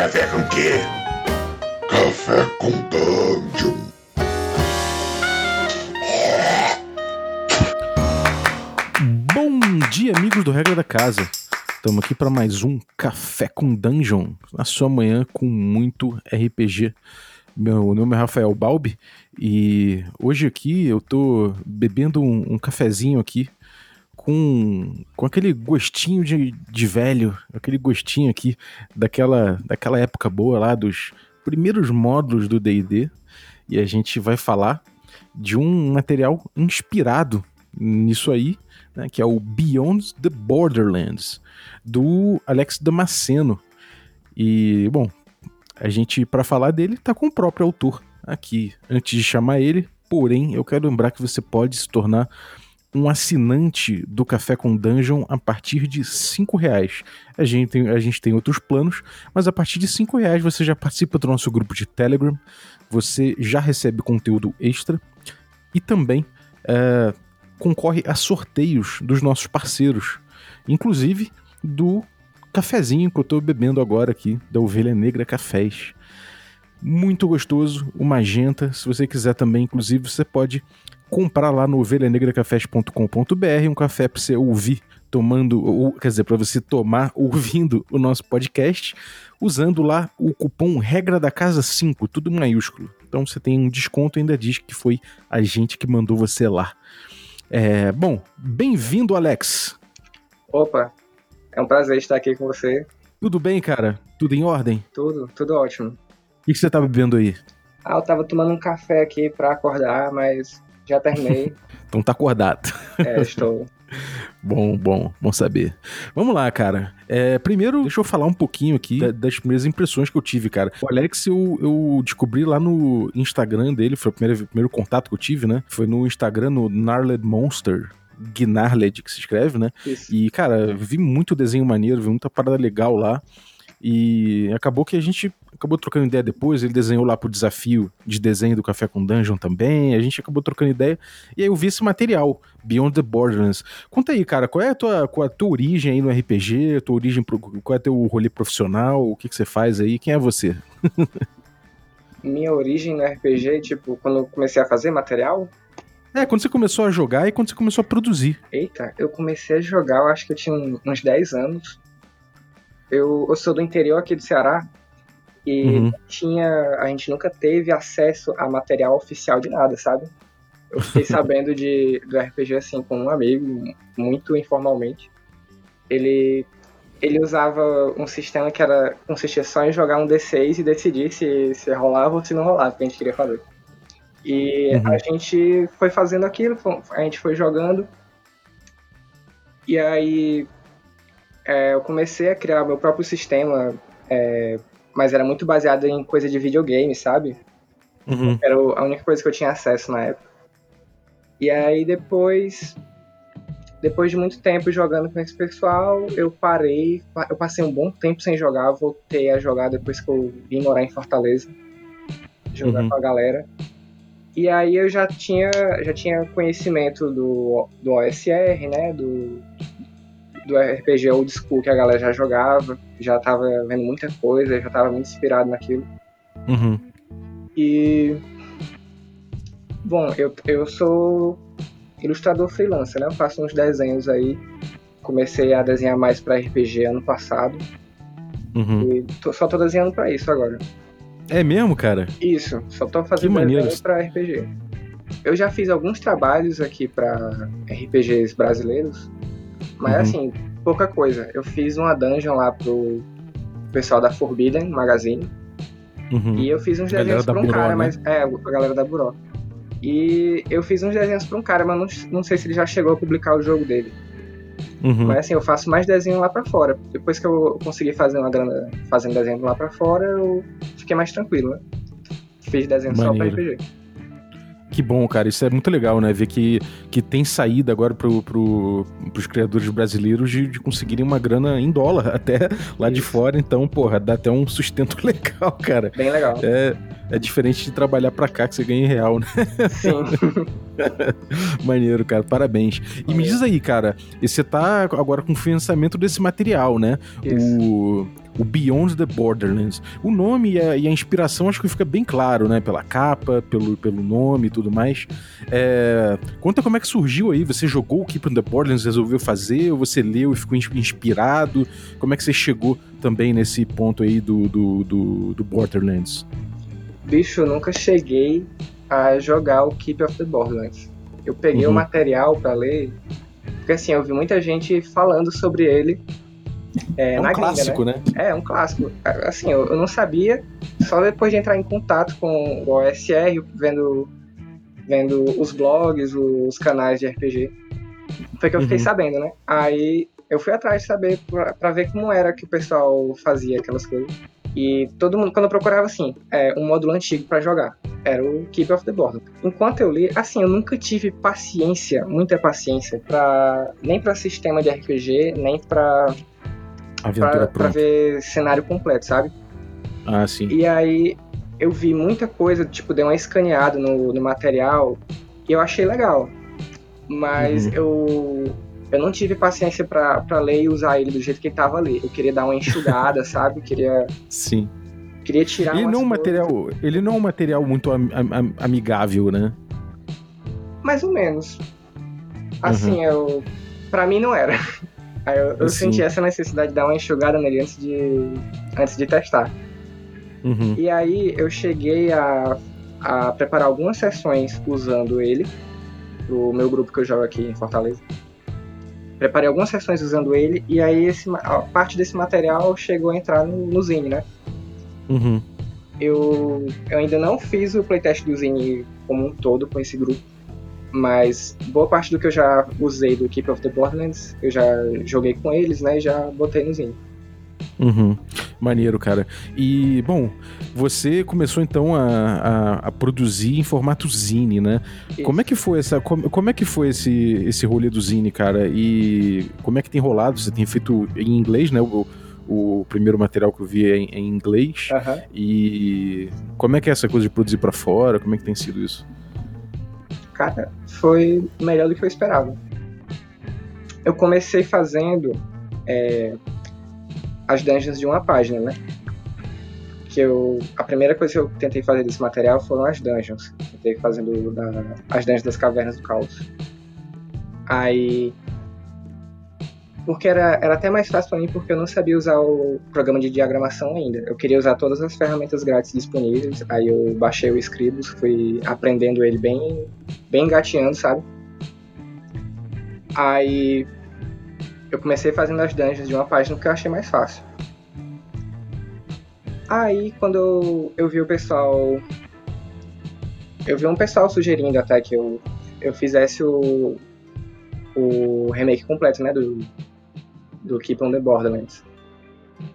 Café com quê? Café com Dungeon. Bom dia, amigos do Regra da Casa. Estamos aqui para mais um Café com Dungeon, na sua manhã com muito RPG. Meu nome é Rafael Balbi e hoje aqui eu tô bebendo um, um cafezinho aqui com, com aquele gostinho de, de velho, aquele gostinho aqui daquela, daquela época boa lá dos primeiros módulos do D&D e a gente vai falar de um material inspirado nisso aí, né, que é o Beyond the Borderlands, do Alex Damasceno. E, bom, a gente, para falar dele, tá com o próprio autor aqui. Antes de chamar ele, porém, eu quero lembrar que você pode se tornar um assinante do Café com Dungeon a partir de cinco reais. A gente, tem, a gente tem outros planos, mas a partir de cinco reais você já participa do nosso grupo de Telegram, você já recebe conteúdo extra e também é, concorre a sorteios dos nossos parceiros, inclusive do cafezinho que eu estou bebendo agora aqui, da Ovelha Negra Cafés. Muito gostoso, o magenta. Se você quiser também, inclusive, você pode comprar lá no ovelhanegracafés.com.br um café para você ouvir tomando, ou, quer dizer, para você tomar ouvindo o nosso podcast, usando lá o cupom regra da casa 5, tudo maiúsculo. Então você tem um desconto e ainda diz que foi a gente que mandou você lá. É, bom, bem-vindo, Alex. Opa, é um prazer estar aqui com você. Tudo bem, cara? Tudo em ordem? Tudo, tudo ótimo. O que, você tá bebendo aí? Ah, eu tava tomando um café aqui para acordar, mas já terminei. então tá acordado. É, estou. bom, bom, bom saber. Vamos lá, cara. É, primeiro, deixa eu falar um pouquinho aqui das primeiras impressões que eu tive, cara. O Alex, eu, eu descobri lá no Instagram dele, foi o primeiro, primeiro contato que eu tive, né? Foi no Instagram, no Gnarled Monster. Gnarled, que se escreve, né? Isso. E, cara, vi muito desenho maneiro, vi muita parada legal lá. E acabou que a gente acabou trocando ideia depois. Ele desenhou lá pro desafio de desenho do Café com Dungeon também. A gente acabou trocando ideia. E aí eu vi esse material, Beyond the Borderlands. Conta aí, cara, qual é a tua, qual é a tua origem aí no RPG? Tua origem, qual é o teu rolê profissional? O que, que você faz aí? Quem é você? Minha origem no RPG, tipo, quando eu comecei a fazer material? É, quando você começou a jogar e quando você começou a produzir. Eita, eu comecei a jogar, eu acho que eu tinha uns 10 anos. Eu, eu sou do interior aqui do Ceará e Uhum. tinha, a gente nunca teve acesso a material oficial de nada, sabe? Eu fiquei sabendo de, do RPG assim com um amigo, muito informalmente. Ele, ele usava um sistema que era consistia só em jogar um D6 e decidir se, se rolava ou se não rolava, o que a gente queria fazer. E Uhum. a gente foi fazendo aquilo, a gente foi jogando. E aí é, eu comecei a criar meu próprio sistema, é, mas era muito baseado em coisa de videogame, sabe? Uhum. Era a única coisa que eu tinha acesso na época. E aí depois, depois de muito tempo jogando com esse pessoal, eu parei, pa- eu passei um bom tempo sem jogar, voltei a jogar depois que eu vim morar em Fortaleza, jogar Uhum. com a galera. E aí eu já tinha, já tinha conhecimento do, do OSR, né, do, do RPG old school que a galera já jogava, já tava vendo muita coisa, já tava muito inspirado naquilo. Uhum. E. Bom, eu, eu sou ilustrador freelancer, né? Eu faço uns desenhos aí. Comecei a desenhar mais pra RPG ano passado. Uhum. E tô- só tô desenhando pra isso agora. É mesmo, cara? Isso, só tô fazendo Que maneiro. desenho pra RPG. Eu já fiz alguns trabalhos aqui pra RPGs brasileiros, mas Uhum. assim, pouca coisa. Eu fiz uma dungeon lá pro pessoal da Forbidden Magazine. Uhum. E eu fiz uns desenhos pra um Buró, cara, né? mas. É, a galera da Buró. E eu fiz uns desenhos pra um cara, mas não, não sei se ele já chegou a publicar o jogo dele. Uhum. Mas assim, eu faço mais desenho lá pra fora. Depois que eu consegui fazer uma grana fazendo desenho lá pra fora, eu fiquei mais tranquilo, né? Fiz desenho só pra Maneiro. RPG. Que bom, cara. Isso é muito legal, né? Ver que, que tem saída agora pro, pro, pros criadores brasileiros de, de conseguirem uma grana em dólar até lá Isso. de fora. Então, porra, dá até um sustento legal, cara. Bem legal. É, é diferente de trabalhar pra cá que você ganha em real, né? Sim. Maneiro, cara. Parabéns. E me diz aí, cara, você tá agora com o financiamento desse material, né? Isso. O o Beyond the Borderlands. O nome e a, e a, inspiração acho que fica bem claro, né? Pela capa, pelo, pelo nome e tudo mais. É... Conta como é que surgiu aí. Você jogou o Keep on the Borderlands, resolveu fazer, ou você leu e ficou inspirado? Como é que você chegou também nesse ponto aí do, do, do, do Borderlands? Bicho, eu nunca cheguei a jogar o Keep of the Borderlands. Eu peguei uhum. o material para ler, porque assim, eu vi muita gente falando sobre ele é, é um clássico, né? né? É, é um clássico. Assim, eu, eu, não sabia, só depois de entrar em contato com o OSR, vendo, vendo os blogs, os canais de RPG, foi que eu fiquei uhum. sabendo, né? Aí eu fui atrás de saber pra, pra, ver como era que o pessoal fazia aquelas coisas. E todo mundo, quando eu procurava assim, é, um módulo antigo para jogar, era o Keep of the Border. Enquanto eu li, assim, eu nunca tive paciência, muita paciência, para nem para sistema de RPG, nem para Aventura pra, pra ver cenário completo, sabe? Ah, sim. E aí eu vi muita coisa, tipo, dei uma escaneada no, no material e eu achei legal. Mas uhum. eu eu não tive paciência para ler e usar ele do jeito que ele tava ali. Eu queria dar uma enxugada, sabe? Queria Sim. Queria tirar Ele não é um material, ele não é um material muito am, am, amigável, né? Mais ou menos. Assim, uhum. eu para mim não era. Aí eu, eu assim. senti essa necessidade de dar uma enxugada nele antes de, antes de testar. Uhum. E aí eu cheguei a, a preparar algumas sessões usando ele, pro meu grupo que eu jogo aqui em Fortaleza. Preparei algumas sessões usando ele, e aí esse, a parte desse material chegou a entrar no, no Zine, né? Uhum. Eu, eu ainda não fiz o playtest do Zine como um todo com esse grupo, mas boa parte do que eu já usei do Keep of the Borderlands, eu já joguei com eles, né? E já botei no Zine. Uhum. Maneiro, cara. E, bom, você começou então a, a, a produzir em formato Zine, né? Isso. Como é que foi essa. Como, como, é que foi esse, esse rolê do Zine, cara? E como é que tem rolado? Você tem feito em inglês, né? O, o primeiro material que eu vi é em, é em inglês. Uhum. E como é que é essa coisa de produzir para fora? Como é que tem sido isso? cara, foi melhor do que eu esperava. Eu comecei fazendo é, as dungeons de uma página, né? Que eu, a primeira coisa que eu tentei fazer desse material foram as dungeons. Tentei fazendo da, as dungeons das cavernas do caos. Aí porque era, era até mais fácil para mim porque eu não sabia usar o programa de diagramação ainda. Eu queria usar todas as ferramentas grátis disponíveis, aí eu baixei o Scribus, fui aprendendo ele bem, bem engateando, sabe? Aí eu comecei fazendo as dungeons de uma página que eu achei mais fácil. Aí quando eu, eu vi o pessoal. Eu vi um pessoal sugerindo até que eu, eu fizesse o, o remake completo, né? Do, do Keep on the Borderlands.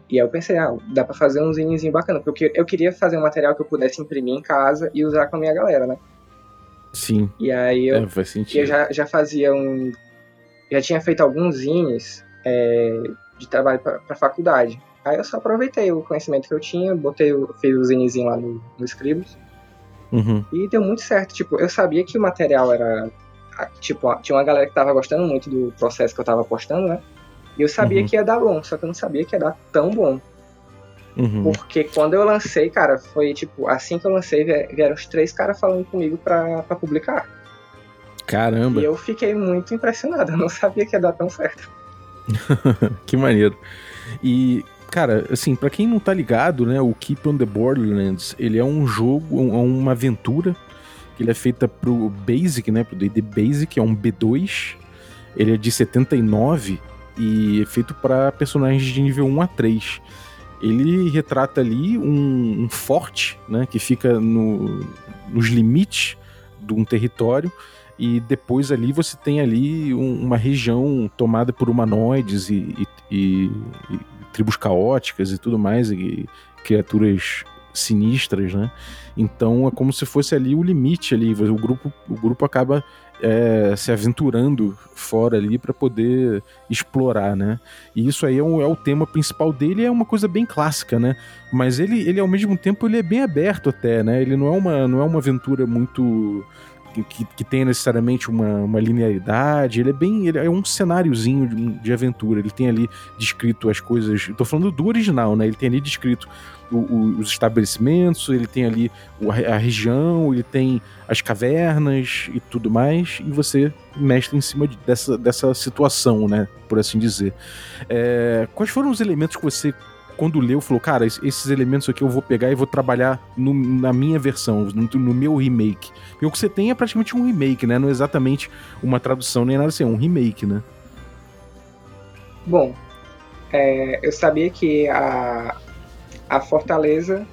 E aí eu pensei, ah, dá pra fazer um zinezinho bacana, porque eu queria fazer um material que eu pudesse imprimir em casa e usar com a minha galera, né? Sim. E aí eu, é, faz sentido. eu já, já fazia um. Já tinha feito alguns zines é, de trabalho pra faculdade. Aí eu só aproveitei o conhecimento que eu tinha, botei, fiz o zinezinho lá no, no Scribus. Uhum. E deu muito certo. Tipo, eu sabia que o material era. Tipo, tinha uma galera que tava gostando muito do processo que eu tava postando, né? E eu sabia uhum. que ia dar bom, só que eu não sabia que ia dar tão bom. Uhum. Porque quando eu lancei, cara, foi tipo, assim que eu lancei, vieram os três caras falando comigo pra, pra publicar. Caramba! E eu fiquei muito impressionado, eu não sabia que ia dar tão certo. que maneiro. E, cara, assim, para quem não tá ligado, né, o Keep on the Borderlands, ele é um jogo, um, uma aventura que ele é feita pro Basic, né, pro D&D Basic, é um B2. Ele é de 79 e é feito para personagens de nível 1 a 3. Ele retrata ali um, um forte, né, que fica no, nos limites de um território e depois ali você tem ali um, uma região tomada por humanoides e, e, e, tribos caóticas e tudo mais, e criaturas sinistras, né? Então é como se fosse ali o limite ali, o grupo, o grupo acaba é, se aventurando fora ali para poder explorar, né? E isso aí é, um, é, o tema principal dele, é uma coisa bem clássica, né? Mas ele, ele ao mesmo tempo ele é bem aberto até, né? Ele não é uma, não é uma aventura muito que, que necessariamente uma, uma linearidade. Ele é bem. Ele é um cenáriozinho de, de aventura. Ele tem ali descrito as coisas. Estou falando do original, né? Ele tem ali descrito o, o, os estabelecimentos, ele tem ali a, a região, ele tem as cavernas e tudo mais, e você mexe em cima de, dessa, dessa situação, né? Por assim dizer. É, quais foram os elementos que você quando leu, falou, cara, esses elementos aqui eu vou pegar e vou trabalhar no, na minha versão, no, no, meu remake. Porque o que você tem é praticamente um remake, né? Não é exatamente uma tradução nem nada assim, é um remake, né? Bom, é, eu sabia que a, a fortaleza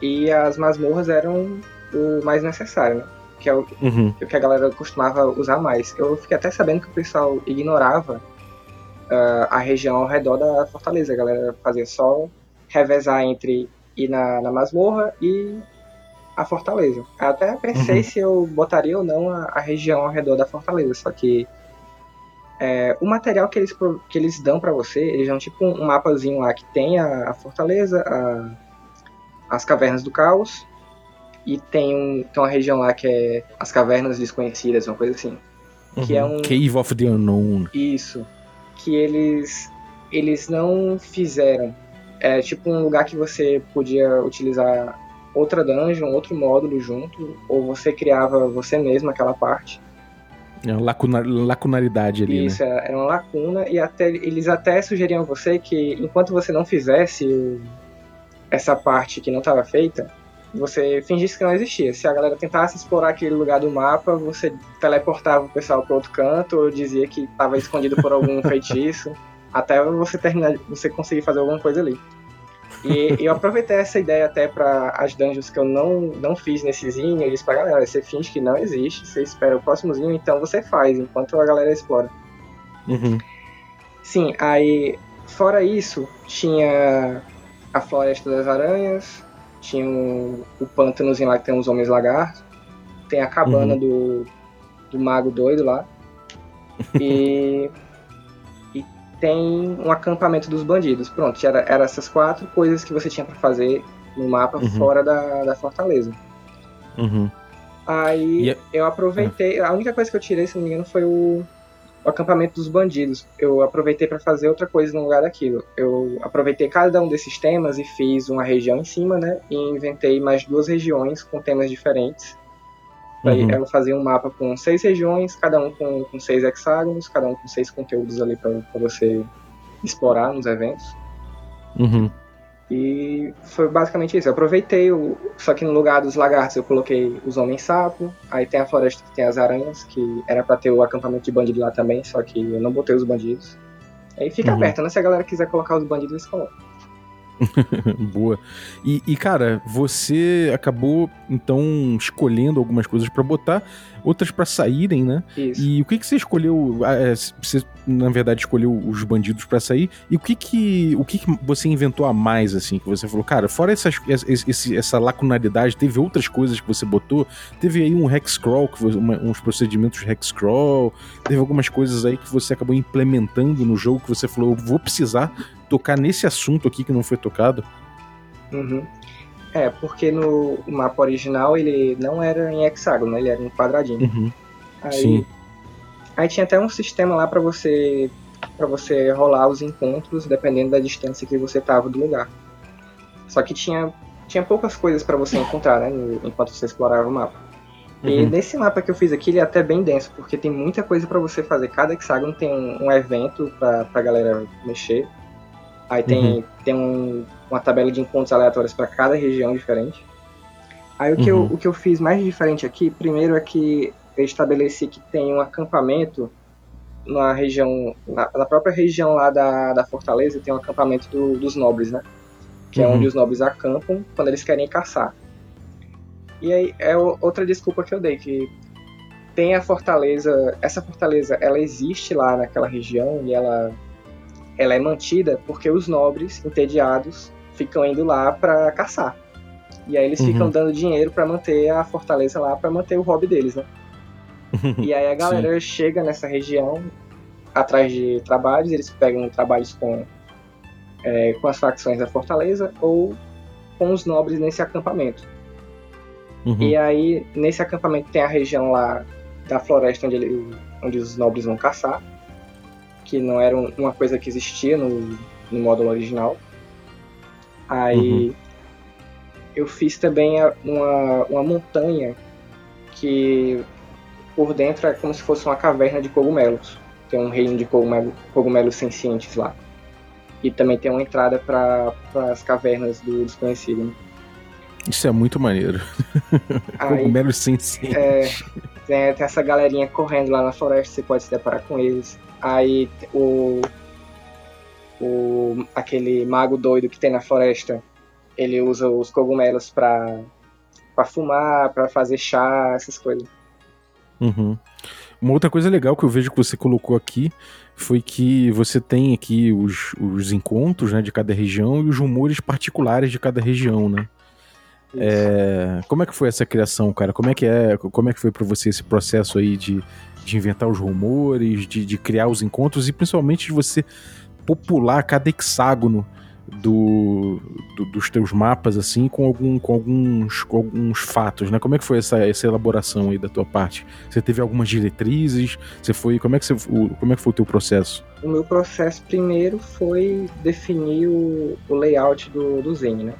e as masmorras eram o mais necessário, né? Que é o, uhum. o que a galera costumava usar mais. Eu fiquei até sabendo que o pessoal ignorava uh, a região ao redor da fortaleza. A galera fazia só revezar entre ir na, na masmorra e a fortaleza. Eu até pensei uhum. se eu botaria ou não a, a, região ao redor da fortaleza, só que é, o material que eles, que eles dão para você, eles dão tipo um mapazinho lá que tem a, a fortaleza, a, as cavernas do caos, e tem, um, tem uma região lá que é as cavernas desconhecidas, uma coisa assim. Uhum. Que é uhum. um. Cave of the Unknown. Isso que eles eles não fizeram. É tipo um lugar que você podia utilizar outra dungeon, outro módulo junto, ou você criava você mesmo aquela parte. É uma lacuna, lacunaridade ali, Isso, né? era uma lacuna, e até, eles até sugeriam a você que enquanto você não fizesse essa parte que não estava feita, você fingisse que não existia. Se a galera tentasse explorar aquele lugar do mapa, você teleportava o pessoal para outro canto ou dizia que estava escondido por algum feitiço, até você terminar, você conseguir fazer alguma coisa ali. E eu aproveitei essa ideia até para as dungeons que eu não, não fiz nesse zinho, eu disse pra galera, você finge que não existe, você espera o próximo zinho, então você faz, enquanto a galera explora. Uhum. Sim, aí, fora isso, tinha a Floresta das Aranhas, tinha o, o pântanozinho lá que tem os homens lagartos. Tem a cabana uhum. do, do mago doido lá. E, e tem um acampamento dos bandidos. Pronto, era, era essas quatro coisas que você tinha para fazer no mapa uhum. fora da, da fortaleza. Uhum. Aí eu aproveitei. A única coisa que eu tirei, se não me engano, foi o, o acampamento dos bandidos. Eu aproveitei para fazer outra coisa no lugar daquilo. Eu aproveitei cada um desses temas e fiz uma região em cima, né? E inventei mais duas regiões com temas diferentes. Uhum. eu fazia um mapa com seis regiões, cada um com, com seis hexágonos, cada um com seis conteúdos ali para você explorar nos eventos. Uhum. E foi basicamente isso. Eu aproveitei, o, só que no lugar dos lagartos eu coloquei os homens-sapo. Aí tem a floresta que tem as aranhas, que era para ter o acampamento de bandido lá também, só que eu não botei os bandidos. Aí fica uhum. aberto, né? Se a galera quiser colocar os bandidos, eles colocam. Boa. E, e, cara, você acabou então escolhendo algumas coisas para botar, outras para saírem, né? Isso. E o que que você escolheu? Ah, é, você na verdade escolheu os bandidos para sair. E o que que o que que você inventou a mais assim que você falou, cara? Fora essas, esse, essa lacunaridade, teve outras coisas que você botou. Teve aí um hex crawl, que você, uma, uns procedimentos hex crawl. Teve algumas coisas aí que você acabou implementando no jogo que você falou, eu vou precisar tocar nesse assunto aqui que não foi tocado? Uhum. É, porque no mapa original ele não era em hexágono, ele era em quadradinho. Uhum. Aí, Sim. aí tinha até um sistema lá para você para você rolar os encontros dependendo da distância que você tava do lugar. Só que tinha tinha poucas coisas para você encontrar, né, enquanto você explorava o mapa. Uhum. E nesse mapa que eu fiz aqui, ele é até bem denso, porque tem muita coisa para você fazer. Cada hexágono tem um, um evento pra, pra galera mexer. Aí tem, uhum. tem um, uma tabela de encontros aleatórios para cada região diferente. Aí o que, uhum. eu, o que eu fiz mais diferente aqui, primeiro é que eu estabeleci que tem um acampamento na região, na, na própria região lá da, da fortaleza, tem um acampamento do, dos nobres, né? Que é uhum. é onde os nobres acampam quando eles querem caçar. E aí é outra desculpa que eu dei, que tem a fortaleza, essa fortaleza, ela existe lá naquela região e ela ela é mantida porque os nobres, entediados, ficam indo lá para caçar. E aí eles Uhum. ficam dando dinheiro pra manter a fortaleza lá, pra manter o hobby deles, né? E aí a galera chega nessa região atrás de trabalhos, eles pegam trabalhos com, é, com as facções da fortaleza ou com os nobres nesse acampamento. Uhum. E aí, nesse acampamento tem a região lá da floresta onde, ele, onde os nobres vão caçar, que não era um- uma coisa que existia no, no módulo original. Aí eu fiz também uma, uma montanha que por dentro é como se fosse uma caverna de cogumelos. Tem um reino de cogumelo, cogumelos sencientes lá. E também tem uma entrada para as cavernas do desconhecido. né? Isso é muito maneiro. Aí, Cogumelos sem ciência. É, tem, tem essa galerinha correndo lá na floresta, você pode se deparar com eles. Aí o, o aquele mago doido que tem na floresta, ele usa os cogumelos pra, pra fumar, pra fazer chá, essas coisas. Uhum. Uma outra coisa legal que eu vejo que você colocou aqui foi que você tem aqui os, os encontros né, de cada região e os rumores particulares de cada região, né? É, como é que foi essa criação, cara? Como é que é? Como é que foi para você esse processo aí de, de inventar os rumores, de, de criar os encontros e principalmente de você popular cada hexágono do, do- dos teus mapas assim com, algum, com alguns, com alguns fatos, né? Como é que foi essa, essa elaboração aí da tua parte? Você teve algumas diretrizes? Você foi? Como é que você, o, como é que foi o teu processo? O meu processo primeiro foi definir o, o layout do, do Zen, né?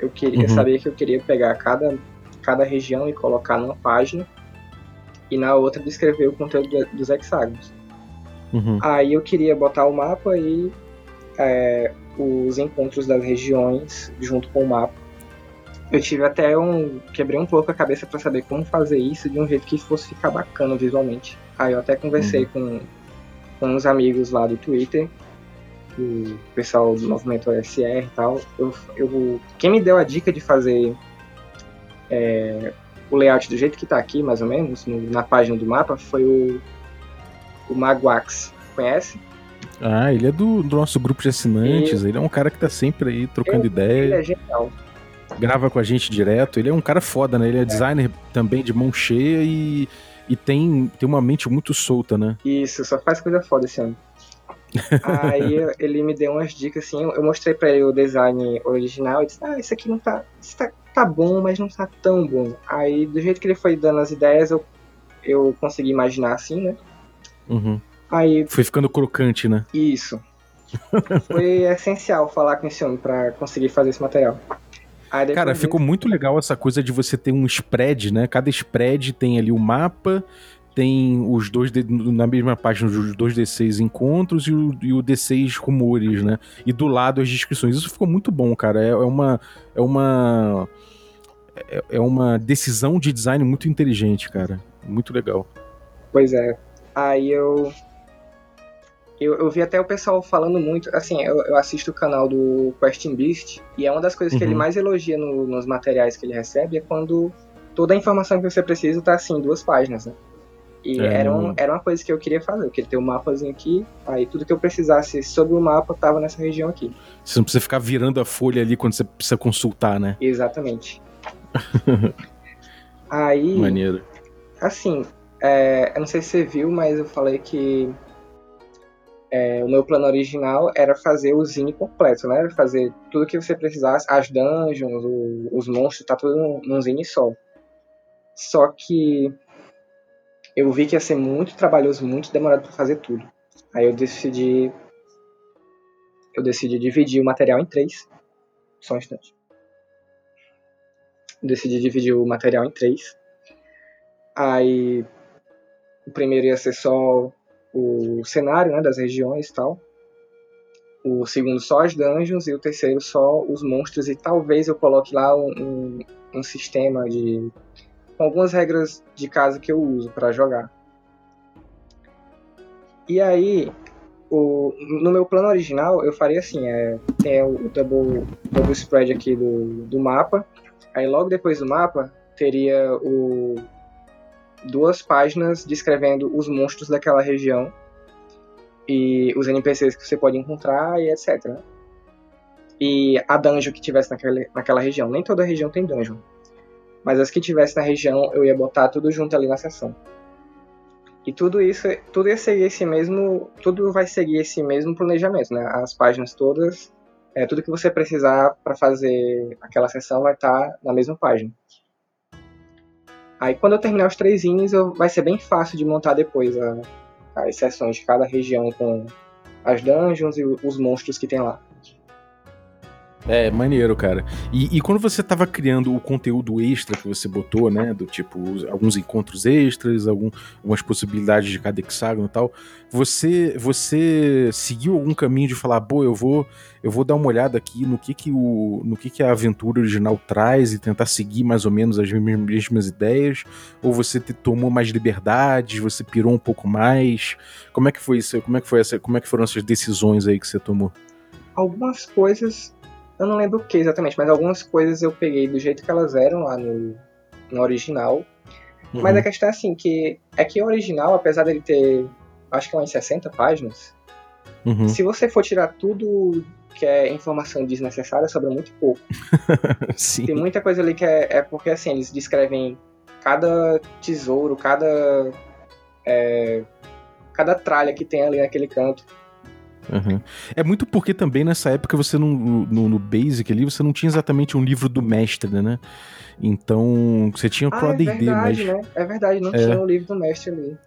Eu queria Uhum. sabia que eu queria pegar cada, cada região e colocar numa página e na outra descrever o conteúdo do- dos hexágonos. Uhum. Aí eu queria botar o mapa e é, os encontros das regiões junto com o mapa. Eu tive até um. quebrei um pouco a cabeça para saber como fazer isso de um jeito que fosse ficar bacana visualmente. Aí eu até conversei com, com uns amigos lá do Twitter, o pessoal do movimento OSR e tal. Eu, eu, quem me deu a dica de fazer é, o layout do jeito que tá aqui, mais ou menos, no- na página do mapa, foi o, o Magwax. Conhece? Ah, ele é do, do nosso grupo de assinantes. Ele é um cara que tá sempre aí trocando Ele ideia, é genial. grava com a gente direto. Ele é um cara foda, né? Ele é designer também de mão cheia e, e tem, tem uma mente muito solta, né? Isso, só faz coisa foda esse ano. Aí ele me deu umas dicas assim, eu mostrei pra ele o design original e disse, ah, isso aqui não tá. Isso tá, tá bom, mas não tá tão bom. Aí do jeito que ele foi dando as ideias, eu, eu consegui imaginar assim, né? Uhum. Aí, Foi ficando crocante, né? isso. Foi essencial falar com esse homem pra conseguir fazer esse material. Cara, ficou muito legal essa coisa de você ter um spread, né? Cada spread tem ali o mapa, tem os dois D- na mesma página os dois D6 encontros e o, e o D6 rumores, né? E do lado as descrições. Isso ficou muito bom, cara. É, é uma é uma é, é uma decisão de design muito inteligente, cara. Muito legal. Pois é. Aí eu, eu. Eu vi até o pessoal falando muito. Assim, eu, eu assisto o canal do Questing Beast. E é uma das coisas que Uhum. ele mais elogia no- nos materiais que ele recebe é quando toda a informação que você precisa tá assim, em duas páginas, né? E É, era, um, era uma coisa que eu queria fazer. Eu queria ter um mapazinho aqui. Aí tudo que eu precisasse sobre o mapa tava nessa região aqui. Você não precisa ficar virando a folha ali quando você precisa consultar, né? Exatamente. aí. Maneiro. Assim, é, eu não sei se você viu, mas eu falei que é, o meu plano original era fazer o zine completo, né? Era fazer tudo que você precisasse, as dungeons, o- os monstros, tá tudo num, num zine só. Só que eu vi que ia ser muito trabalhoso, muito demorado para fazer tudo. Aí eu decidi. Eu decidi dividir o material em três. Só um instante. Decidi dividir o material em três. Aí o primeiro ia ser só o cenário né, das regiões e tal. O segundo só as dungeons e o terceiro só os monstros. E talvez eu coloque lá um, um, um sistema de. Com algumas regras de casa que eu uso para jogar. E aí, o, no meu plano original, eu faria assim: é, tem o double, double spread aqui do, do mapa. Aí logo depois do mapa teria o, duas páginas descrevendo os monstros daquela região e os NPCs que você pode encontrar e etc. e a dungeon que tivesse naquela, naquela região. Nem toda região tem dungeon. Mas as que tivesse na região, eu ia botar tudo junto ali na seção. E tudo isso, tudo ia seguir esse mesmo, tudo vai seguir esse mesmo planejamento, né? As páginas todas, é, tudo que você precisar para fazer aquela sessão vai estar tá na mesma página. Aí quando eu terminar os três eu, vai ser bem fácil de montar depois a, as sessões de cada região com as dungeons e os monstros que tem lá. É, maneiro, cara. E, e, quando você tava criando o conteúdo extra que você botou, né? Do tipo, alguns encontros extras, algum, algumas possibilidades de cada hexágono e tal, você você seguiu algum caminho de falar, pô, eu vou eu vou dar uma olhada aqui no que que, o, no que, que a aventura original traz e tentar seguir mais ou menos as mesmas ideias? Ou você te, tomou mais liberdades, você pirou um pouco mais? Como é que foi isso? Como é que foi essa, como é que foram essas decisões aí que você tomou? Algumas coisas eu não lembro o que exatamente, mas algumas coisas eu peguei do jeito que elas eram lá no, no original. Uhum. Mas a questão é assim, que é que o original, apesar dele ter, acho que umas 60 páginas, uhum. se você for tirar tudo que é informação desnecessária, sobra muito pouco. Tem muita coisa ali que é, é porque, assim, eles descrevem cada tesouro, cada... É, cada tralha que tem ali naquele canto. Uhum. É muito porque também nessa época você não, no, no Basic ali, você não tinha exatamente um livro do mestre, né? Então, você tinha pro ah, AD&D, é verdade, mas... Né? É verdade, não é. tinha o um livro do mestre ali.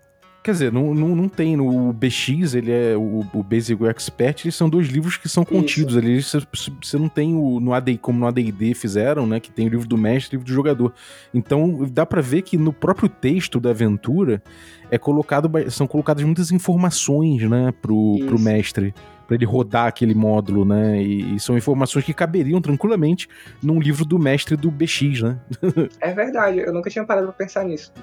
Quer dizer, não, não, não tem. No BX, ele é o, o Basic e o Expert, eles são dois livros que são contidos Isso. ali. Você, você não tem o no AD, como no AD&D fizeram, né? Que tem o livro do mestre e o livro do jogador. Então, dá para ver que no próprio texto da aventura é colocado, são colocadas muitas informações, né? Pro, pro mestre para ele rodar aquele módulo, né? E, e, são informações que caberiam tranquilamente num livro do mestre do BX, né? é verdade, eu nunca tinha parado pra pensar nisso.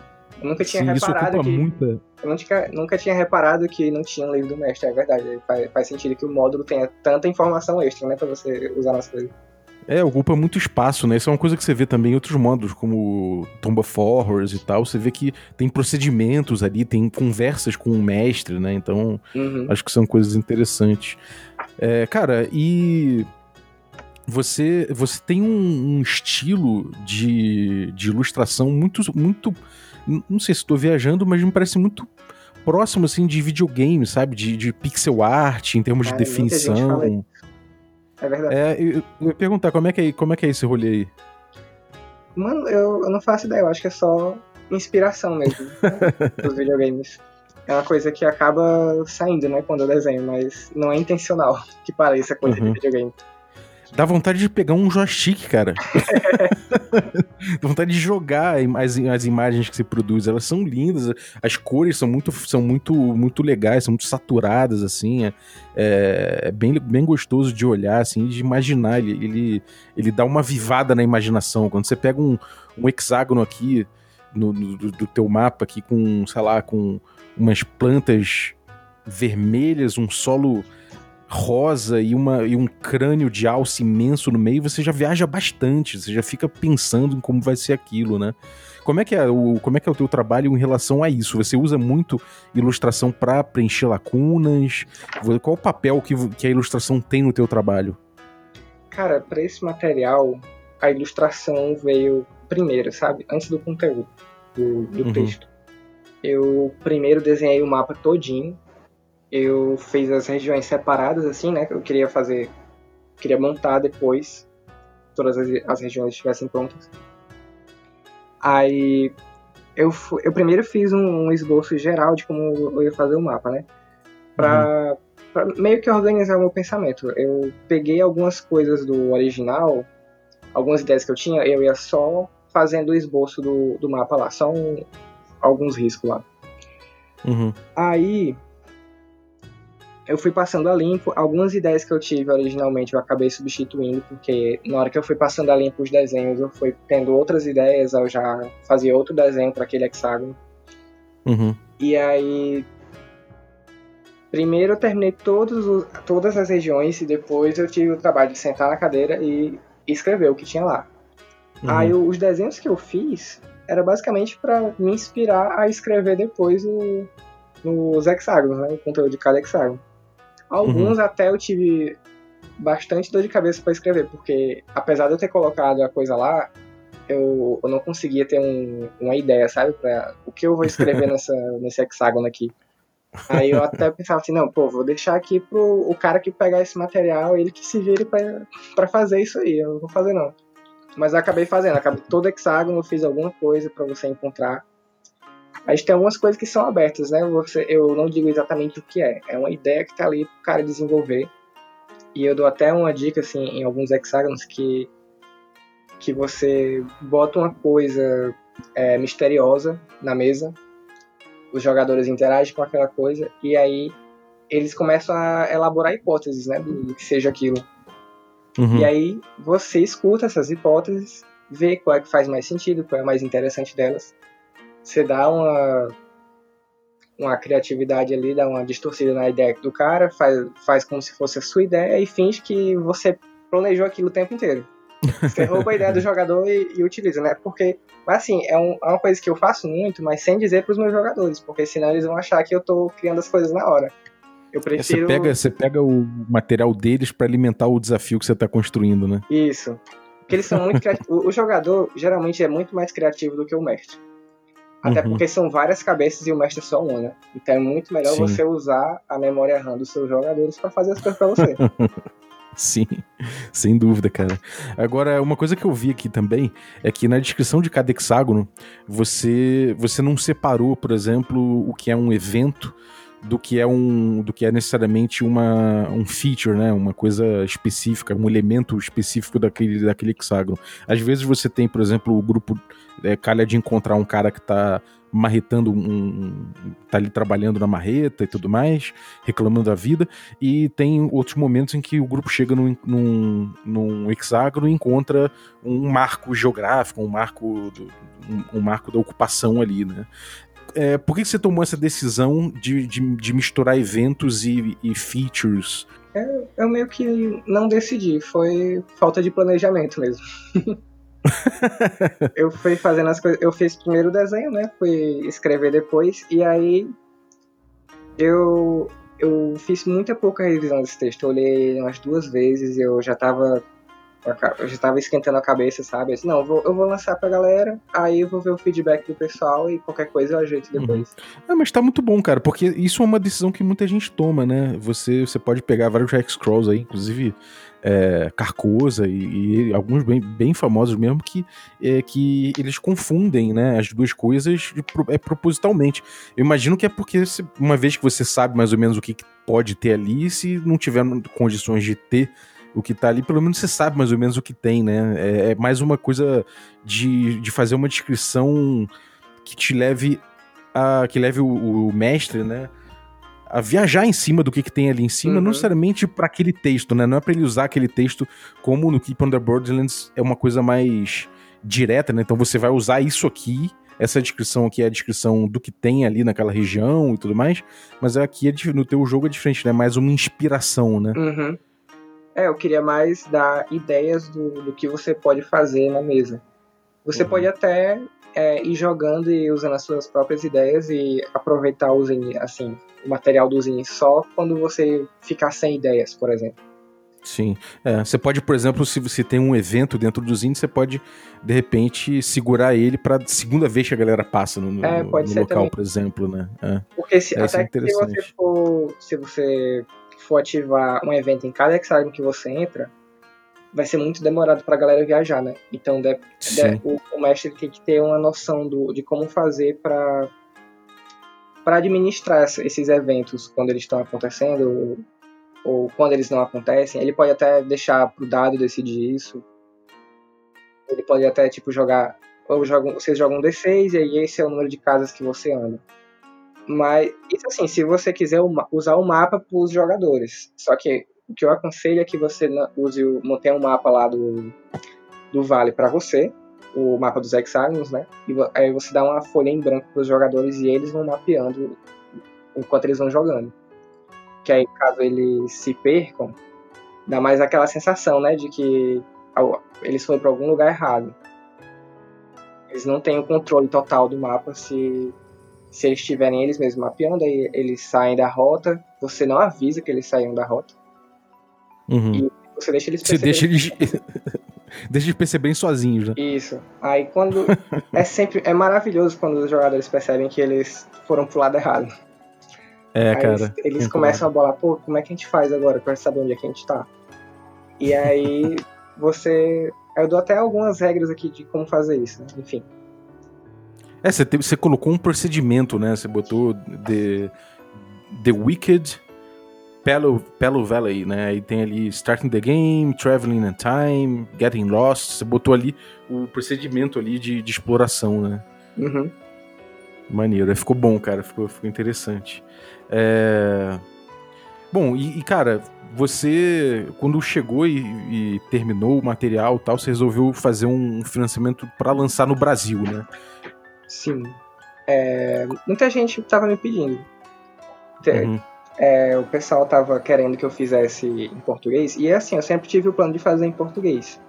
Eu nunca tinha Sim, reparado que. Muita... Eu nunca, nunca tinha reparado que não tinha um livro do mestre, é verdade. Faz, faz sentido que o módulo tenha tanta informação extra, né, pra você usar nas coisas. É, ocupa muito espaço, né? Isso é uma coisa que você vê também em outros módulos, como Tomb of Horrors e tal. Você vê que tem procedimentos ali, tem conversas com o mestre, né? Então, uhum. acho que são coisas interessantes. É, cara, e você você tem um, um, estilo de, de ilustração muito muito não sei se estou viajando, mas me parece muito próximo, assim, de videogame, sabe? De, de pixel art, em termos de definição. É verdade. É, eu, eu ia perguntar, como é, que é, como é que é esse rolê aí? Mano, eu, eu não faço ideia, eu acho que é só inspiração mesmo né, dos videogames. É uma coisa que acaba saindo, né, quando eu desenho, mas não é intencional que pareça coisa uhum. de videogame. Dá vontade de pegar um joystick, cara. Dá vontade de jogar as, as imagens que você produz. Elas são lindas, as cores são muito, são muito, muito legais, são muito saturadas, assim. É, é bem, bem gostoso de olhar, assim, de imaginar. Ele, ele, ele dá uma vivada na imaginação. Quando você pega um, um hexágono aqui no, no do, do teu mapa, aqui com, sei lá, com umas plantas vermelhas, um solo rosa e, uma, e um crânio de alce imenso no meio, você já viaja bastante, você já fica pensando em como vai ser aquilo, né? Como é que é o, como é, que é o teu trabalho em relação a isso? Você usa muito ilustração para preencher lacunas? Qual o papel que, que a ilustração tem no teu trabalho? Cara, para esse material, a ilustração veio primeiro, sabe? Antes do conteúdo, do, do uhum. texto. Eu primeiro desenhei o mapa todinho, eu fiz as regiões separadas, assim, né? Eu queria fazer, queria montar depois, todas as, as regiões estivessem prontas. Aí eu, eu primeiro fiz um, um, esboço geral de como eu ia fazer o mapa, né? Pra, uhum. pra meio que organizar o meu pensamento. Eu peguei algumas coisas do original, algumas ideias que eu tinha, eu ia só fazendo o esboço do, do mapa lá, só um, alguns riscos lá. Uhum. Aí eu fui passando a limpo. Algumas ideias que eu tive originalmente eu acabei substituindo, porque na hora que eu fui passando a limpo os desenhos, eu fui tendo outras ideias, eu já fazia outro desenho para aquele hexágono. Uhum. E aí. Primeiro eu terminei todos os, todas as regiões e depois eu tive o trabalho de sentar na cadeira e escrever o que tinha lá. Uhum. Aí os desenhos que eu fiz era basicamente para me inspirar a escrever depois o, nos hexágonos, né? O conteúdo de cada hexágono. Alguns uhum. até eu tive bastante dor de cabeça para escrever, porque apesar de eu ter colocado a coisa lá, eu, eu não conseguia ter um, uma ideia, sabe? Pra o que eu vou escrever nessa, nesse hexágono aqui. Aí eu até pensava assim, não, pô, vou deixar aqui pro o cara que pegar esse material, ele que se vire pra, pra fazer isso aí, eu não vou fazer não. Mas eu acabei fazendo, acabei todo hexágono, eu fiz alguma coisa para você encontrar. A gente tem algumas coisas que são abertas, né? Você, eu não digo exatamente o que é, é uma ideia que tá ali pro cara desenvolver. E eu dou até uma dica, assim, em alguns hexágonos que, que você bota uma coisa é, misteriosa na mesa, os jogadores interagem com aquela coisa, e aí eles começam a elaborar hipóteses, né, do, do que seja aquilo. Uhum. E aí você escuta essas hipóteses, vê qual é que faz mais sentido, qual é a mais interessante delas. Você dá uma uma criatividade ali, dá uma distorcida na ideia do cara, faz, faz como se fosse a sua ideia e finge que você planejou aquilo o tempo inteiro. Você rouba a ideia do jogador e, e utiliza, né? Porque, assim, é, um, é, uma coisa que eu faço muito, mas sem dizer para os meus jogadores, porque senão eles vão achar que eu tô criando as coisas na hora. Eu prefiro. Você pega, você pega o material deles para alimentar o desafio que você tá construindo, né? Isso. Porque eles são muito criativos. o, o jogador geralmente é muito mais criativo do que o mestre. Até uhum. porque são várias cabeças e o mestre é só uma, né? Então é muito melhor Sim. você usar a memória RAM dos seus jogadores para fazer as coisas pra você. Sim, sem dúvida, cara. Agora, uma coisa que eu vi aqui também é que na descrição de cada hexágono, você, você não separou, por exemplo, o que é um evento do que é um do que é necessariamente uma, um feature, né? Uma coisa específica, um elemento específico daquele, daquele hexágono. Às vezes você tem, por exemplo, o grupo é, calha de encontrar um cara que tá marretando um, tá ali trabalhando na marreta e tudo mais, reclamando da vida, e tem outros momentos em que o grupo chega num, num, num hexágono e encontra um marco geográfico, um marco do, um, um marco da ocupação ali, né? É, por que você tomou essa decisão de, de, de misturar eventos e, e features? É, eu meio que não decidi, foi falta de planejamento mesmo. eu fui fazendo as coisas, eu fiz primeiro o desenho, né? Fui escrever depois, e aí eu, eu fiz muita pouca revisão desse texto. Eu olhei umas duas vezes, eu já tava eu já tava esquentando a cabeça, sabe? Eu disse, não, eu vou, eu vou lançar pra galera, aí eu vou ver o feedback do pessoal e qualquer coisa eu ajeito uhum. depois. Uhum. É, mas tá muito bom, cara, porque isso é uma decisão que muita gente toma, né? Você, você pode pegar vários X-Crawls aí, inclusive é, Carcosa e, e, alguns bem, bem famosos mesmo, que, é, que eles confundem né, as duas coisas é, propositalmente. Eu imagino que é porque se, uma vez que você sabe mais ou menos o que, que pode ter ali, se não tiver condições de ter o que tá ali, pelo menos você sabe mais ou menos o que tem, né? É, é mais uma coisa de, de fazer uma descrição que te leve a. que leve o, o mestre, né? a viajar em cima do que, que tem ali em cima, uhum. não necessariamente para aquele texto, né? Não é para ele usar aquele texto como no Keep on the Borderlands é uma coisa mais direta, né? Então você vai usar isso aqui, essa descrição aqui é a descrição do que tem ali naquela região e tudo mais, mas aqui é, no teu jogo é diferente, né? É mais uma inspiração, né? Uhum. É, eu queria mais dar ideias do, do que você pode fazer na mesa. Você uhum. pode até é, ir jogando e usando as suas próprias ideias e aproveitar o zine, assim, o material do Zine só quando você ficar sem ideias, por exemplo. Sim. É, você pode, por exemplo, se você tem um evento dentro do Zine, você pode, de repente, segurar ele para segunda vez que a galera passa no, é, no local, também. por exemplo, né? É. Porque se, é, até se você for, se você for ativar um evento em cada hexágono que você entra, vai ser muito demorado para a galera viajar, né? Então de, de, o, o, mestre tem que ter uma noção do, de como fazer para para administrar esses eventos quando eles estão acontecendo ou, ou, quando eles não acontecem. Ele pode até deixar pro dado decidir isso. Ele pode até tipo jogar ou jogam, vocês jogam um D6 e aí esse é o número de casas que você anda. Mas, isso assim, se você quiser usar o mapa para os jogadores. Só que o que eu aconselho é que você use o, mantenha um mapa lá do, do vale para você, o mapa dos hexágonos, né? E aí você dá uma folha em branco para os jogadores e eles vão mapeando enquanto eles vão jogando. Que aí, caso eles se percam, dá mais aquela sensação, né, de que eles foram para algum lugar errado. Eles não têm o controle total do mapa se se eles estiverem eles mesmos mapeando, aí eles saem da rota, você não avisa que eles saíram da rota. Uhum. E você deixa eles Você perceberem. deixa eles. deixa eles perceberem sozinhos, né? Isso. Aí quando. é sempre. É maravilhoso quando os jogadores percebem que eles foram pro lado errado. É, Aí cara. eles, eles começam a bolar, pô, como é que a gente faz agora pra saber onde é que a gente tá? E aí você. Eu dou até algumas regras aqui de como fazer isso, né? Enfim. É, você, teve- você colocou um procedimento, né? Você botou The, the Wicked Palo, Palo Valley, né? Aí tem ali Starting the Game, Traveling in Time, Getting Lost. Você botou ali o procedimento ali de, de exploração, né? Uhum. Maneiro. Ficou bom, cara. Ficou, ficou interessante. É... Bom, e, e, cara, você, quando chegou e, e terminou o material e tal, você resolveu fazer um financiamento para lançar no Brasil, né? Sim. É, muita gente tava me pedindo. Uhum. é, o pessoal tava querendo que eu fizesse em português. E é assim, eu sempre tive o plano de fazer em português.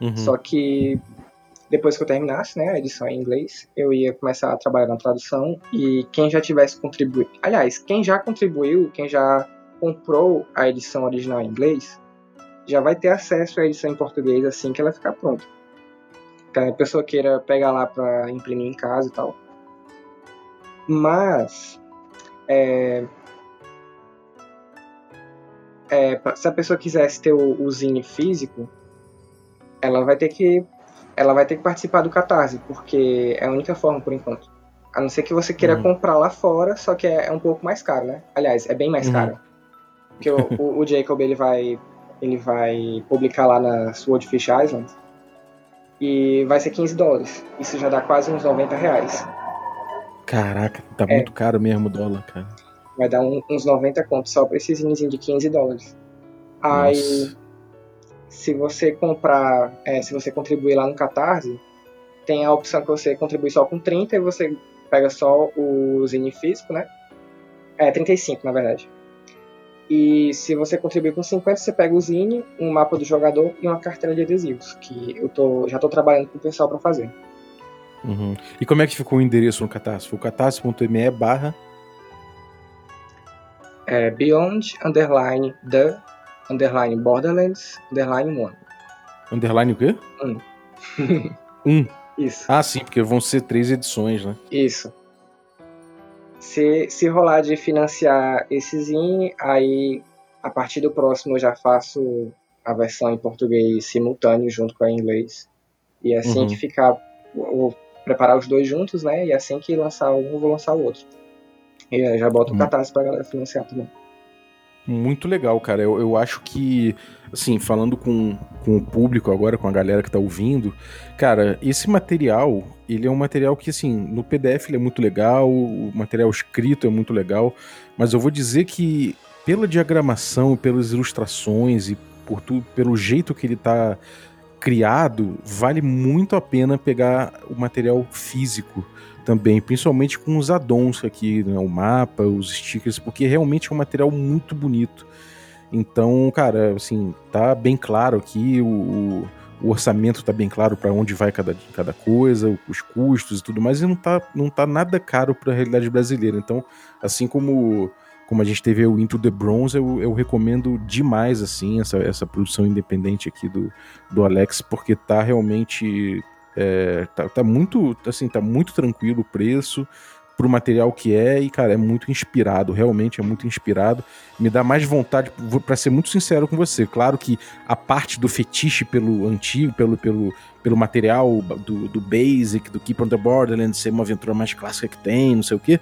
Uhum. Só que depois que eu terminasse, né, a edição em inglês, eu ia começar a trabalhar na tradução e quem já tivesse contribuído, aliás, quem já contribuiu, quem já comprou a edição original em inglês, já vai ter acesso à edição em português assim que ela ficar pronta. Caso a pessoa queira pegar lá para imprimir em casa e tal. Mas é, é, se a pessoa quisesse ter o, o zine físico, ela vai ter que ela vai ter que participar do Catarse, porque é a única forma por enquanto. A não ser que você queira Uhum. comprar lá fora, só que é, é um pouco mais caro, né? Aliás, é bem mais Uhum. caro. Porque o, o, o Jacob ele vai ele vai publicar lá na Swordfish Island e vai ser 15 dólares. Isso já dá quase uns 90 reais. Caraca, tá É. muito caro mesmo o dólar, cara. Vai dar um- uns 90 contos só pra esse zinezinho de 15 dólares. Aí, Nossa. se você comprar, é, se você contribuir lá no Catarse, tem a opção que você contribui só com 30 e você pega só o zine físico, né? É, 35 na verdade. E se você contribuir com 50, você pega o zine, um mapa do jogador e uma carteira de adesivos, que eu tô, já tô trabalhando com o pessoal pra fazer. Uhum. E como é que ficou o endereço no Catarse? Foi o catarse.me barra. É Beyond, underline, the, underline, Borderlands, underline, one. Underline o quê? Um. Um. Isso. Ah, sim, porque vão ser três edições, né? Isso. Se, se rolar de financiar esse zine, aí a partir do próximo eu já faço a versão em português simultâneo junto com a em inglês. E assim Uhum. que ficar, eu vou preparar os dois juntos, né? E assim que lançar um, eu vou lançar o outro. E aí já boto o Uhum. catarse pra galera financiar também. Muito legal, cara. Eu, eu acho que, assim, falando com, com o público agora, com a galera que tá ouvindo, cara, esse material, ele é um material que, assim, no PDF ele é muito legal, o material escrito é muito legal, mas eu vou dizer que pela diagramação, pelas ilustrações e por tudo, pelo jeito que ele tá criado, vale muito a pena pegar o material físico também, principalmente com os addons aqui, né, o mapa, os stickers, porque realmente é um material muito bonito. Então, cara, assim, tá bem claro aqui, o, o- orçamento tá bem claro para onde vai cada, cada coisa, os custos e tudo mais, e não tá, não tá nada caro para a realidade brasileira. Então, assim como como a gente teve o Into the Bronze, eu, eu recomendo demais assim essa, essa produção independente aqui do, do Alex, porque tá realmente é, tá, tá muito assim, tá muito tranquilo o preço pro material que é e cara, é muito inspirado, realmente é muito inspirado. Me dá mais vontade para ser muito sincero com você. Claro que a parte do fetiche pelo antigo, pelo pelo, pelo material do, do Basic, do Keep on the Borderlands ser uma aventura mais clássica que tem, não sei o quê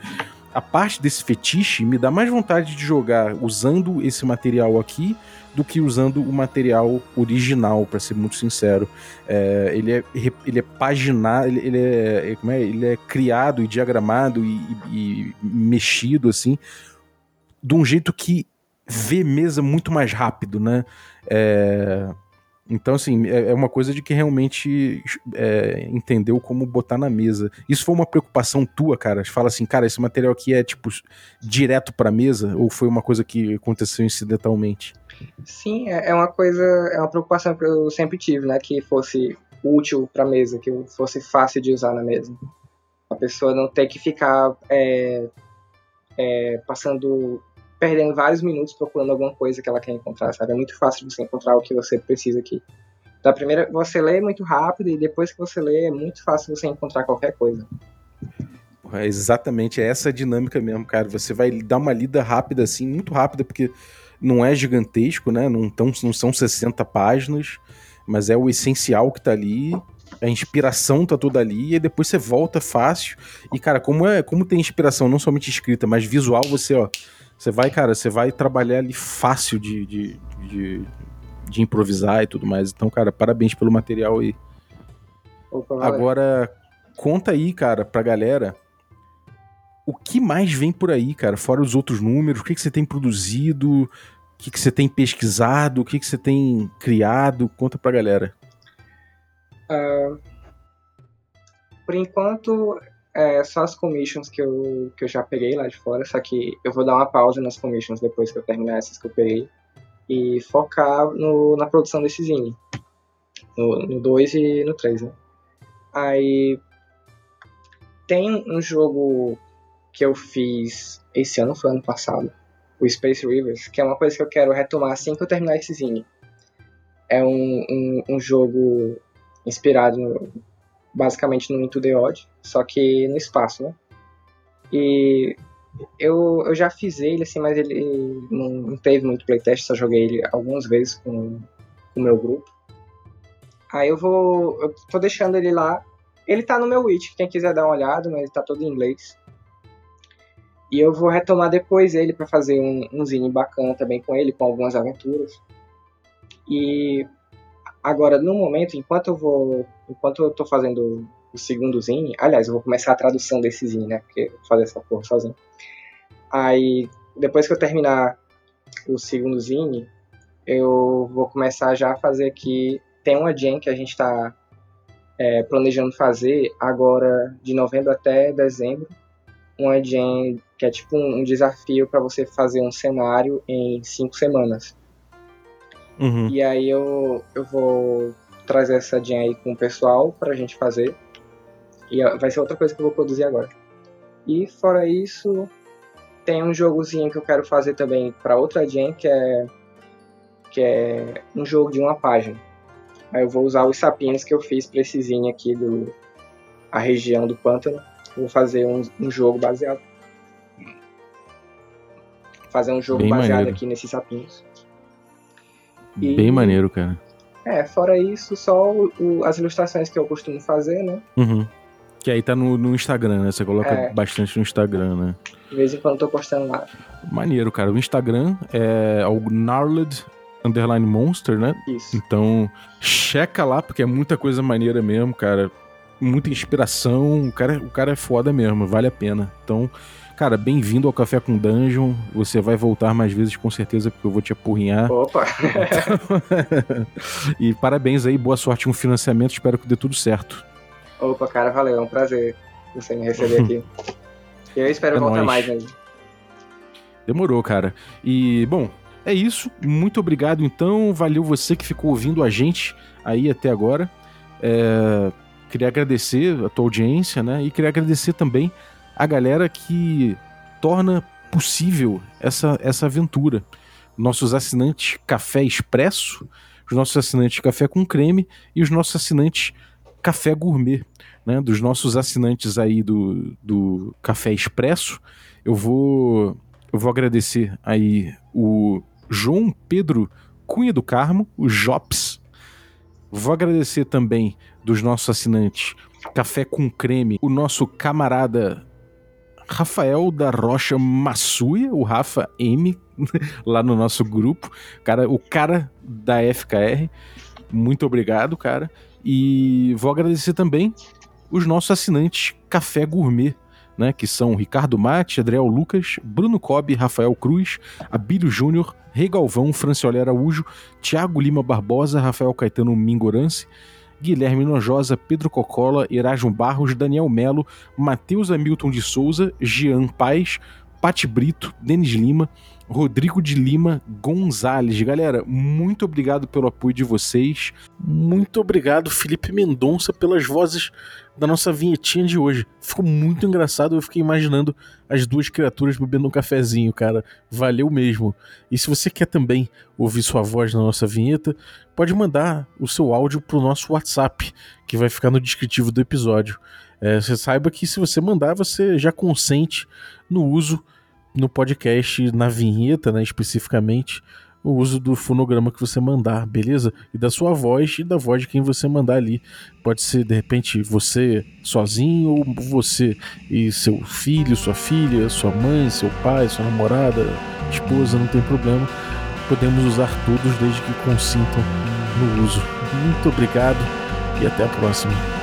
a parte desse fetiche me dá mais vontade de jogar usando esse material aqui do que usando o material original, para ser muito sincero. É, ele, é, ele é paginado, ele, ele, é, como é, ele é criado e diagramado e, e, e mexido assim, de um jeito que vê mesa muito mais rápido, né? É, então, assim, é, é uma coisa de que realmente é, entendeu como botar na mesa. Isso foi uma preocupação tua, cara? Fala assim, cara, esse material aqui é, tipo, direto pra mesa? Ou foi uma coisa que aconteceu incidentalmente? Sim, é é uma coisa, é uma preocupação que eu sempre tive, né? Que fosse útil pra mesa, que fosse fácil de usar na mesa. A pessoa não ter que ficar é, é, passando perdendo vários minutos procurando alguma coisa que ela quer encontrar, sabe? É muito fácil você encontrar o que você precisa aqui. Da primeira, você lê muito rápido e depois que você lê é muito fácil você encontrar qualquer coisa. É exatamente essa dinâmica mesmo, cara. Você vai dar uma lida rápida assim, muito rápida, porque não é gigantesco, né? Não, tão, não são 60 páginas, mas é o essencial que tá ali. A inspiração tá toda ali, e depois você volta fácil. E, cara, como é como tem inspiração, não somente escrita, mas visual, você, ó. Você vai, cara, você vai trabalhar ali fácil de, de, de, de improvisar e tudo mais. Então, cara, parabéns pelo material aí. Opa, Agora, conta aí, cara, pra galera o que mais vem por aí, cara? Fora os outros números, o que, que você tem produzido, o que, que você tem pesquisado, o que, que você tem criado? Conta pra galera. Uh, por enquanto, é só as commissions que eu, que eu já peguei lá de fora, só que eu vou dar uma pausa nas commissions depois que eu terminar essas que eu peguei e focar no, na produção desse zine. No 2 e no 3, né? Aí tem um jogo que eu fiz esse ano, foi ano passado, o Space Rivers, que é uma coisa que eu quero retomar assim que eu terminar esse zine. É um, um, um jogo inspirado no, basicamente no Into the Odd, só que no espaço, né? E eu, eu já fiz ele, assim, mas ele não, teve muito playtest, só joguei ele algumas vezes com o meu grupo. Aí eu vou. Eu tô deixando ele lá. Ele tá no meu Witch, quem quiser dar uma olhada, mas ele tá todo em inglês. E eu vou retomar depois ele para fazer um, um zine bacana também com ele, com algumas aventuras. E agora, no momento, enquanto eu vou. Enquanto eu tô fazendo o segundo zine, aliás, eu vou começar a tradução desse zine, né? Porque eu vou fazer essa porra sozinho. Aí, depois que eu terminar o segundo zine, eu vou começar já a fazer aqui. Tem uma gen que a gente está é, planejando fazer agora de novembro até dezembro. Uma gen que é tipo um, desafio para você fazer um cenário em cinco semanas. Uhum. E aí eu, eu vou trazer essa gen aí com o pessoal pra gente fazer. E vai ser outra coisa que eu vou produzir agora. E fora isso, tem um jogozinho que eu quero fazer também para outra gen que é que é um jogo de uma página. Aí eu vou usar os sapinhos que eu fiz pra esse aqui do a região do pântano. Vou fazer um, um jogo baseado fazer um jogo Bem baseado maneiro. aqui nesses sapinhos. Bem maneiro, cara. É, fora isso, só o- o- as ilustrações que eu costumo fazer, né? Uhum. Que aí tá no, no Instagram, né? Você coloca É. bastante no Instagram, né? De vez em quando eu tô postando lá. Maneiro, cara. O Instagram é o Gnarled Underline Monster, né? Isso. Então, checa lá, porque é muita coisa maneira mesmo, cara. Muita inspiração. O cara, o cara é foda mesmo, vale a pena. Então, cara, bem-vindo ao Café com Dungeon. Você vai voltar mais vezes, com certeza, porque eu vou te apurrinhar. Opa! e parabéns aí, boa sorte com o financiamento. Espero que dê tudo certo. Opa, cara, valeu. É um prazer você me receber aqui. Eu espero É voltar nóis. mais mesmo. Demorou, cara. E, bom, é isso. Muito obrigado, então. Valeu você que ficou ouvindo a gente aí até agora. É, Queria agradecer a tua audiência, né? E queria agradecer também a galera que torna possível essa, essa aventura. Nossos assinantes Café Expresso, os nossos assinantes Café com Creme e os nossos assinantes Café Gourmet. Né? Dos nossos assinantes aí do, do Café Expresso, eu vou eu vou agradecer aí o João Pedro Cunha do Carmo, o Jops. Vou agradecer também dos nossos assinantes Café com Creme, o nosso camarada Rafael da Rocha Massuia, o Rafa M, lá no nosso grupo. Cara, o cara da FKR. Muito obrigado, cara. E vou agradecer também os nossos assinantes Café Gourmet, né, que são Ricardo Mate, Adriel Lucas, Bruno Cobb, Rafael Cruz, Abílio Júnior, Rei Galvão, Francioli Araújo, Tiago Lima Barbosa, Rafael Caetano Mingorance, Guilherme Nojosa, Pedro Cocola, Erasmo Barros, Daniel Melo, Matheus Hamilton de Souza, Jean Paz, Pati Brito, Denis Lima, Rodrigo de Lima Gonzalez. Galera, muito obrigado pelo apoio de vocês. Muito obrigado, Felipe Mendonça, pelas vozes da nossa vinhetinha de hoje. Ficou muito engraçado, eu fiquei imaginando as duas criaturas bebendo um cafezinho, cara. Valeu mesmo. E se você quer também ouvir sua voz na nossa vinheta, pode mandar o seu áudio pro nosso WhatsApp, que vai ficar no descritivo do episódio. É, você saiba que se você mandar, você já consente no uso no podcast, na vinheta, né, especificamente, o uso do fonograma que você mandar, beleza? E da sua voz e da voz de quem você mandar ali. Pode ser, de repente, você sozinho, ou você e seu filho, sua filha, sua mãe, seu pai, sua namorada, esposa, não tem problema. Podemos usar todos desde que consintam no uso. Muito obrigado e até a próxima.